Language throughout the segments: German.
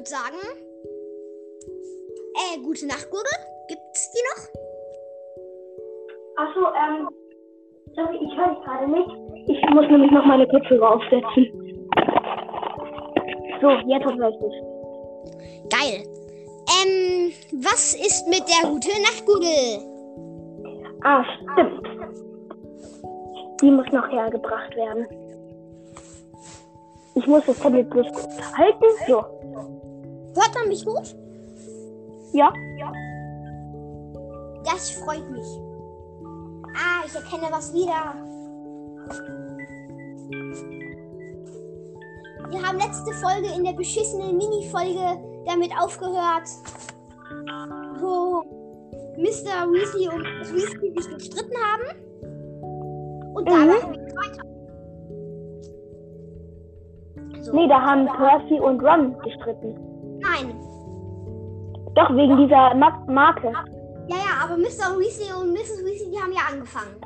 würde sagen, äh, gute Nacht, Gurgel. Gibt's die noch? Achso, ähm, sorry, ich höre dich gerade nicht. Ich muss nämlich noch meine Kopfhörer aufsetzen. So, jetzt höre ich dich. Geil. Ähm, was ist mit der gute Nachtgurgel? Ah, stimmt. Die muss noch hergebracht werden. Ich muss das Tablet bloß halten. So. Hört man mich gut? Ja. Das freut mich. Ah, ich erkenne was wieder. Wir haben letzte Folge in der beschissenen Mini-Folge damit aufgehört, wo Mr. Weasley und Miss Weasley sich gestritten haben. Und da Mhm. machen wir weiter. So. Nee, da haben Percy und Ron gestritten. Doch, wegen dieser Ma Marke. Ja, ja, aber Mr. Weasley und Mrs. Weasley, die haben ja angefangen.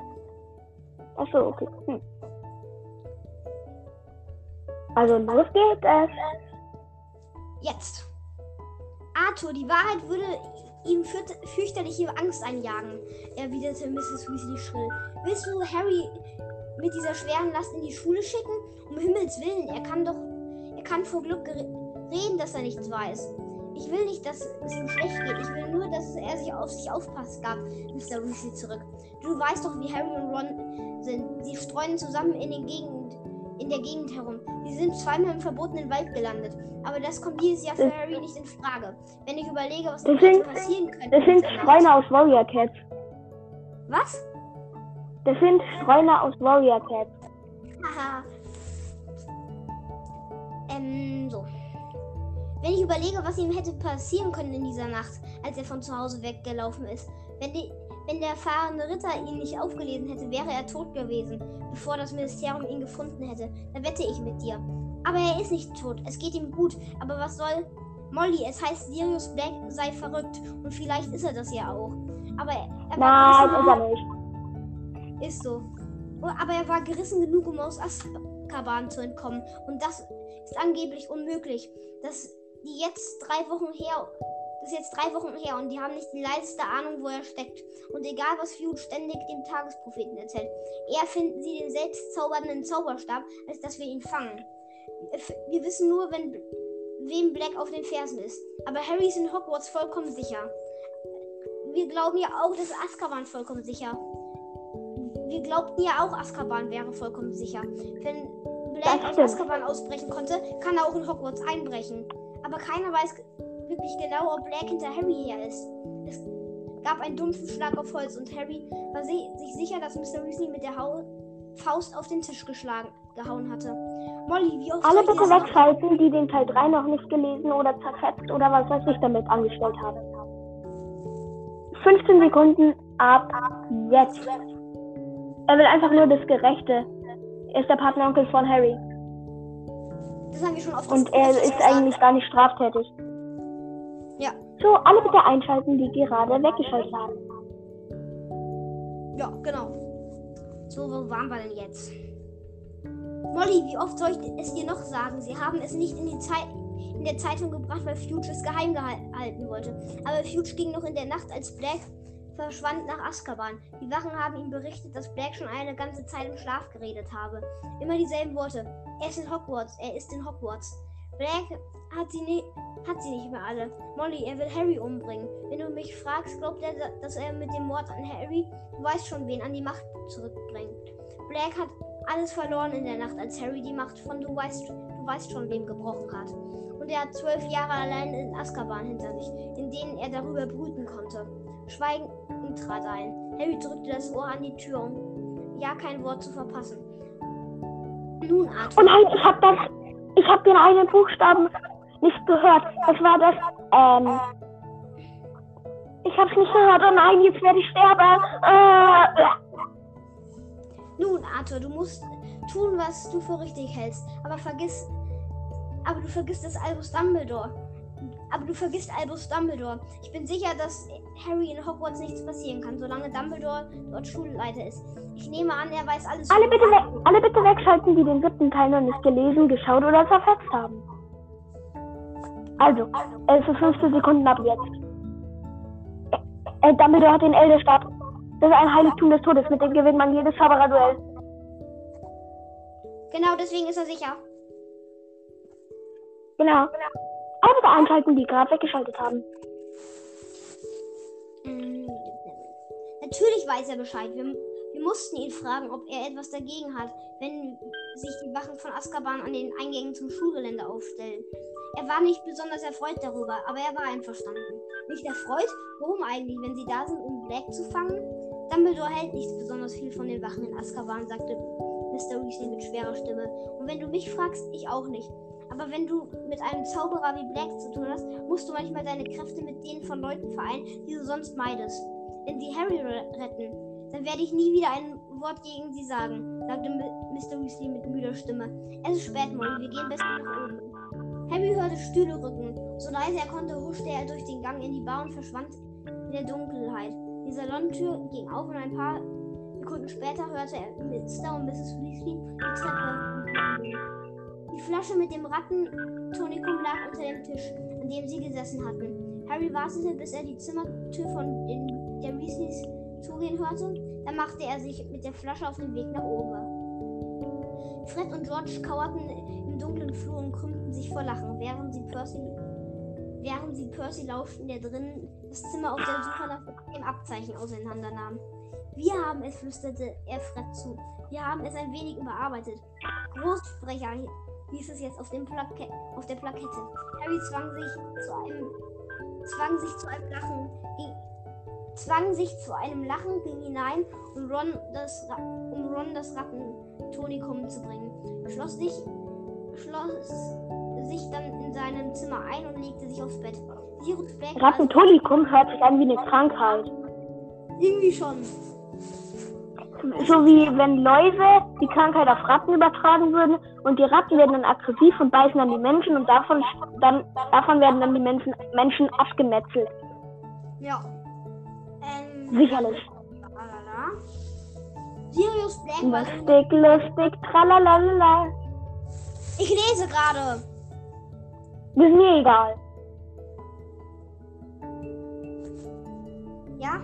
Achso, okay. Hm. Also los geht es. Jetzt. Arthur, die Wahrheit würde ihm fürchterliche Angst einjagen, erwiderte Mrs. Weasley schrill. Willst du Harry mit dieser schweren Last in die Schule schicken? Um Himmels Willen, er kann doch, er kann vor Glück reden, dass er nichts weiß. Ich will nicht, dass es ihm schlecht geht. Ich will nur, dass er sich auf sich aufpasst, gab Mr. Weasley zurück. Du weißt doch, wie Harry und Ron sind. Sie streuen zusammen in, den Gegend, in der Gegend herum. Sie sind zweimal im verbotenen Wald gelandet. Aber das kommt dieses Jahr für Das- Harry nicht in Frage. Wenn ich überlege, was Das sind- passieren könnte. Das sind. Streuner aus Warrior Cats. Was? Das sind Streuner aus Warrior Cats. Haha. ähm, so. Wenn ich überlege, was ihm hätte passieren können in dieser Nacht, als er von zu Hause weggelaufen ist. Wenn, die, wenn der fahrende Ritter ihn nicht aufgelesen hätte, wäre er tot gewesen, bevor das Ministerium ihn gefunden hätte. Da wette ich mit dir. Aber er ist nicht tot. Es geht ihm gut. Aber was soll. Molly, es heißt, Sirius Black sei verrückt. Und vielleicht ist er das ja auch. Aber er, er war Nein, gerissen- ist er nicht. ist so. Oh, Aber er war gerissen genug, um aus Azkaban zu entkommen. Und das ist angeblich unmöglich. Das die jetzt drei Wochen her. Das ist jetzt drei Wochen her und die haben nicht die leiseste Ahnung, wo er steckt. Und egal, was Fuge ständig dem Tagespropheten erzählt, eher finden sie den selbst zaubernden Zauberstab, als dass wir ihn fangen. Wir wissen nur, wenn wem Black auf den Fersen ist. Aber Harry ist in Hogwarts vollkommen sicher. Wir glauben ja auch, dass Azkaban vollkommen sicher wir glaubten ja auch, Azkaban wäre vollkommen sicher. Wenn Black aus. Azkaban ausbrechen konnte, kann er auch in Hogwarts einbrechen. Aber keiner weiß wirklich genau, ob Black hinter Harry her ist. Es gab einen dumpfen Schlag auf Holz und Harry war si sich sicher, dass Mr. Weasley mit der Hau Faust auf den Tisch geschlagen, gehauen hatte. Molly, wie oft Alle bitte wegschalten, die den Teil 3 noch nicht gelesen oder zerfetzt oder was weiß ich damit angestellt haben. 15 Sekunden ab jetzt. Er will einfach nur das Gerechte. Er ist der Partneronkel von Harry. Das haben wir schon oft Und er ist eigentlich gar nicht straftätig. Ja. So, alle bitte einschalten, die gerade weggeschaltet haben. Ja, genau. So, wo waren wir denn jetzt? Molly, wie oft soll ich es dir noch sagen? Sie haben es nicht in, die Zei in der Zeitung gebracht, weil Fuge es geheim gehalten wollte. Aber Fuge ging noch in der Nacht, als Black verschwand nach Azkaban. Die Wachen haben ihm berichtet, dass Black schon eine ganze Zeit im Schlaf geredet habe. Immer dieselben Worte. Er ist in Hogwarts, er ist in Hogwarts. Black hat sie, nie, hat sie nicht mehr alle. Molly, er will Harry umbringen. Wenn du mich fragst, glaubt er, dass er mit dem Mord an Harry, du weißt schon, wen an die Macht zurückbringt. Black hat alles verloren in der Nacht, als Harry die Macht von du weißt, du weißt schon, wem gebrochen hat. Und er hat zwölf Jahre allein in Azkaban hinter sich, in denen er darüber brüten konnte. Schweigen trat ein. Harry drückte das Ohr an die Tür, um ja kein Wort zu verpassen. Oh nein, ich hab das. Ich hab den einen Buchstaben nicht gehört. Das war das. Ähm. Ich hab's nicht gehört. Oh nein, jetzt werde ich sterben. Äh, Nun, Arthur, du musst tun, was du für richtig hältst. Aber vergiss. Aber du vergisst das Albus Dumbledore. Aber du vergisst Albus Dumbledore. Ich bin sicher, dass Harry in Hogwarts nichts passieren kann, solange Dumbledore dort Schulleiter ist. Ich nehme an, er weiß alles. alle, bitte weg, alle bitte wegschalten, die den siebten Teil noch nicht gelesen, geschaut oder zerfetzt haben. Also, es ist 15 Sekunden ab jetzt. Äh, Dumbledore hat den Elderstab. Das ist ein Heiligtum des Todes. Mit dem gewinnt man jedes Zaubererduell. Genau, deswegen ist er sicher. Genau. Alle bitte einschalten, die gerade weggeschaltet haben. Mm, Natürlich weiß er Bescheid. Wir, wir mussten ihn fragen, ob er etwas dagegen hat, wenn sich die Wachen von Azkaban an den Eingängen zum Schulgelände aufstellen. Er war nicht besonders erfreut darüber, aber er war einverstanden. Nicht erfreut? Warum eigentlich, wenn sie da sind, um Black zu fangen? Dumbledore hält nicht besonders viel von den Wachen in Azkaban, sagte Mr. Weasley mit schwerer Stimme. Und wenn du mich fragst, ich auch nicht. Aber wenn du mit einem Zauberer wie Black zu tun hast, musst du manchmal deine Kräfte mit denen von Leuten vereinen, die du sonst meidest. Wenn sie Harry re retten, dann werde ich nie wieder ein Wort gegen sie sagen, sagte Mr. Weasley mit müder Stimme. Es ist spät, Molly, wir gehen besser nach oben. Harry hörte Stühle rücken. So leise er konnte, huschte er durch den Gang in die Bar und verschwand in der Dunkelheit. Die Salontür ging auf und ein paar Sekunden später hörte er Mr. und Mrs. Weasley die Treppe die Flasche mit dem Rattentonikum lag unter dem Tisch, an dem sie gesessen hatten. Harry wartete, bis er die Zimmertür von den, der Weasleys zugehen hörte. Dann machte er sich mit der Flasche auf den Weg nach oben. Fred und George kauerten im dunklen Flur und krümmten sich vor Lachen, während sie Percy, während sie Percy lauschten, der drinnen das Zimmer auf der Suche nach dem Abzeichen auseinandernahm. Wir haben es, flüsterte er Fred zu. Wir haben es ein wenig überarbeitet. Großsprecher hieß es jetzt auf, dem Plake auf der Plakette. Harry zwang sich zu einem, zwang sich zu einem Lachen, ging, zwang sich zu einem Lachen, ging hinein, um Ron das, um Ron das Rattentonikum zu bringen. Schloss sich, schloss sich dann in seinem Zimmer ein und legte sich aufs Bett. Sirius Black Rattentonikum hört sich an wie eine Krankheit. Irgendwie schon so wie wenn Läuse die Krankheit auf Ratten übertragen würden und die Ratten werden dann aggressiv und beißen dann die Menschen und davon, dann, davon werden dann die Menschen, Menschen abgemetzelt. Ja. Ähm, Sicherlich. Tralala. Sirius Black Lustig, lustig, tralalala. Ich lese gerade. Das ist mir egal. Ja?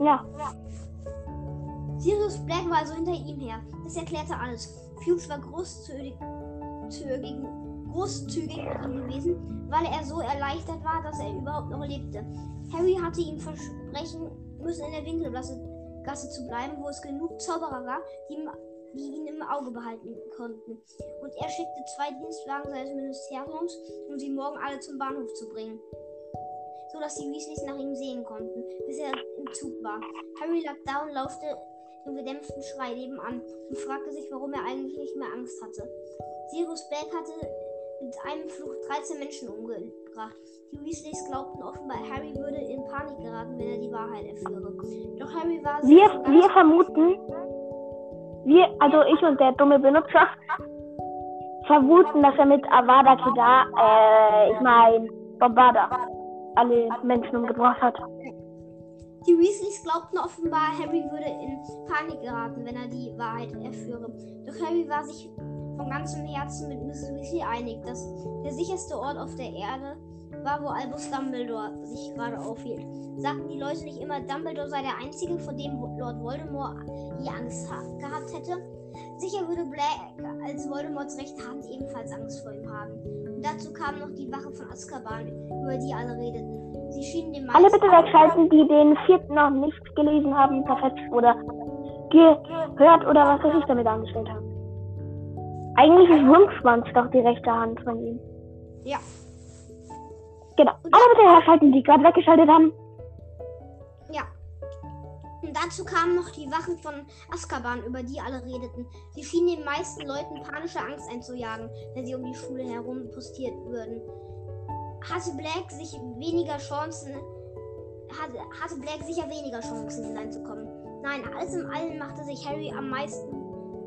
Ja. Ja. Sirius Black war also hinter ihm her. Das erklärte alles. Fuchs war großzügig, zügig, großzügig mit ihm gewesen, weil er so erleichtert war, dass er überhaupt noch lebte. Harry hatte ihm versprechen müssen, in der Winkelgasse Gasse zu bleiben, wo es genug Zauberer gab, die, die ihn im Auge behalten konnten. Und er schickte zwei Dienstwagen seines Ministeriums, um sie morgen alle zum Bahnhof zu bringen so dass die Weasleys nach ihm sehen konnten, bis er im Zug war. Harry lag da und lauschte dem gedämpften Schrei nebenan und fragte sich, warum er eigentlich nicht mehr Angst hatte. Sirius Black hatte mit einem Fluch 13 Menschen umgebracht. Die Weasleys glaubten offenbar, Harry würde in Panik geraten, wenn er die Wahrheit erführe. Doch Harry war Wir, wir vermuten, wir, also ich und der dumme Benutzer, vermuten, dass er mit Avada Kedavra, äh, ich meine, Bombarda, alle Menschen umgebracht hat. Die Weasleys glaubten offenbar, Harry würde in Panik geraten, wenn er die Wahrheit erführe. Doch Harry war sich von ganzem Herzen mit Mrs. Weasley einig, dass der sicherste Ort auf der Erde war, wo Albus Dumbledore sich gerade aufhielt. Sagten die Leute nicht immer, Dumbledore sei der Einzige, vor dem Lord Voldemort je Angst gehabt hätte? Sicher würde Black als Voldemorts rechte Hand ebenfalls Angst vor ihm haben. Und dazu kam noch die Wache von Azkaban, über die alle redeten. Sie schienen dem Alle bitte wegschalten, die den vierten noch nicht gelesen haben, zerfetzt oder gehört oder was weiß ich damit angestellt haben. Eigentlich ist Wurmschwanz doch die rechte Hand von ihm. Ja. Genau. Alle bitte herschalten, die gerade weggeschaltet haben. Ja. Und dazu kamen noch die Wachen von Azkaban, über die alle redeten. Sie schienen den meisten Leuten panische Angst einzujagen, wenn sie um die Schule herum postiert würden hatte Black sich weniger Chancen, hatte, hatte Black sicher weniger Chancen hineinzukommen. Nein, alles im Allen machte sich Harry am meisten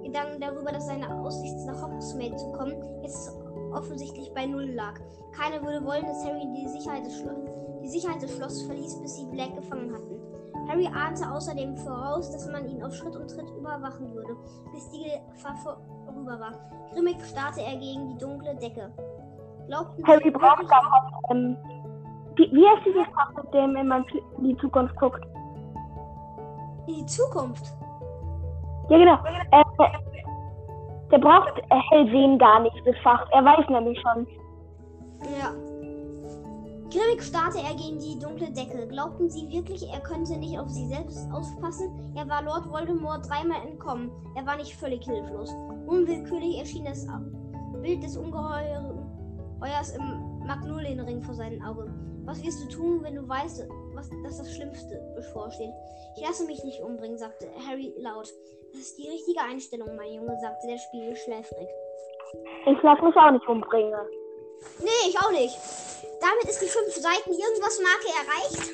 Gedanken darüber, dass seine Aussicht nach Hogsmeade zu kommen jetzt offensichtlich bei Null lag. Keiner würde wollen, dass Harry die Sicherheit des, Schlo die Sicherheit des Schlosses verließ, bis sie Black gefangen hatten. Harry ahnte außerdem voraus, dass man ihn auf Schritt und Tritt überwachen würde, bis die Gefahr vorüber war. Grimmig starrte er gegen die dunkle Decke. Glaubten Harry Sie braucht halt, ähm, wie, wie heißt dieses Fach, mit dem wenn man in die Zukunft guckt? in die Zukunft. Ja, genau. Äh, der braucht äh, Hellsehen gar nicht, das Fach. Er weiß nämlich schon. Ja. Grimmig starrte er gegen die dunkle Decke. Glaubten sie wirklich, er könnte nicht auf sie selbst aufpassen? Er war Lord Voldemort dreimal entkommen. Er war nicht völlig hilflos. Unwillkürlich erschien das Bild des Ungeheuers im Magnolienring vor seinen Augen. Was wirst du tun, wenn du weißt, was, dass das Schlimmste bevorsteht? Ich lasse mich nicht umbringen, sagte Harry laut. Das ist die richtige Einstellung, mein Junge, sagte der Spiegel schläfrig. Ich lasse mich auch nicht umbringen. Nee, ich auch nicht. Damit ist die fünf Seiten irgendwas Marke erreicht.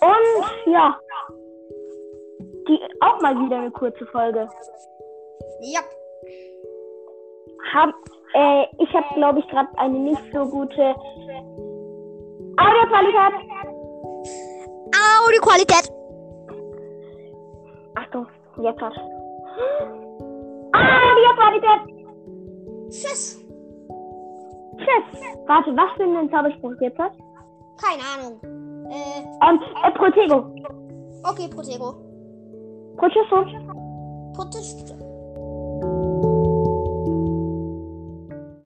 Und ja. Die auch mal wieder eine kurze Folge. Ja. Hab, äh, ich habe, glaube ich, gerade eine nicht so gute Audioqualität. Audioqualität. Achtung, jetzt hat. Audioqualität. Tschüss. Tschüss. Warte, was für ein Zauberspruch jetzt hat? Keine Ahnung. Äh, Ähm, äh, Protego. okay, Protego. Protego. Protest.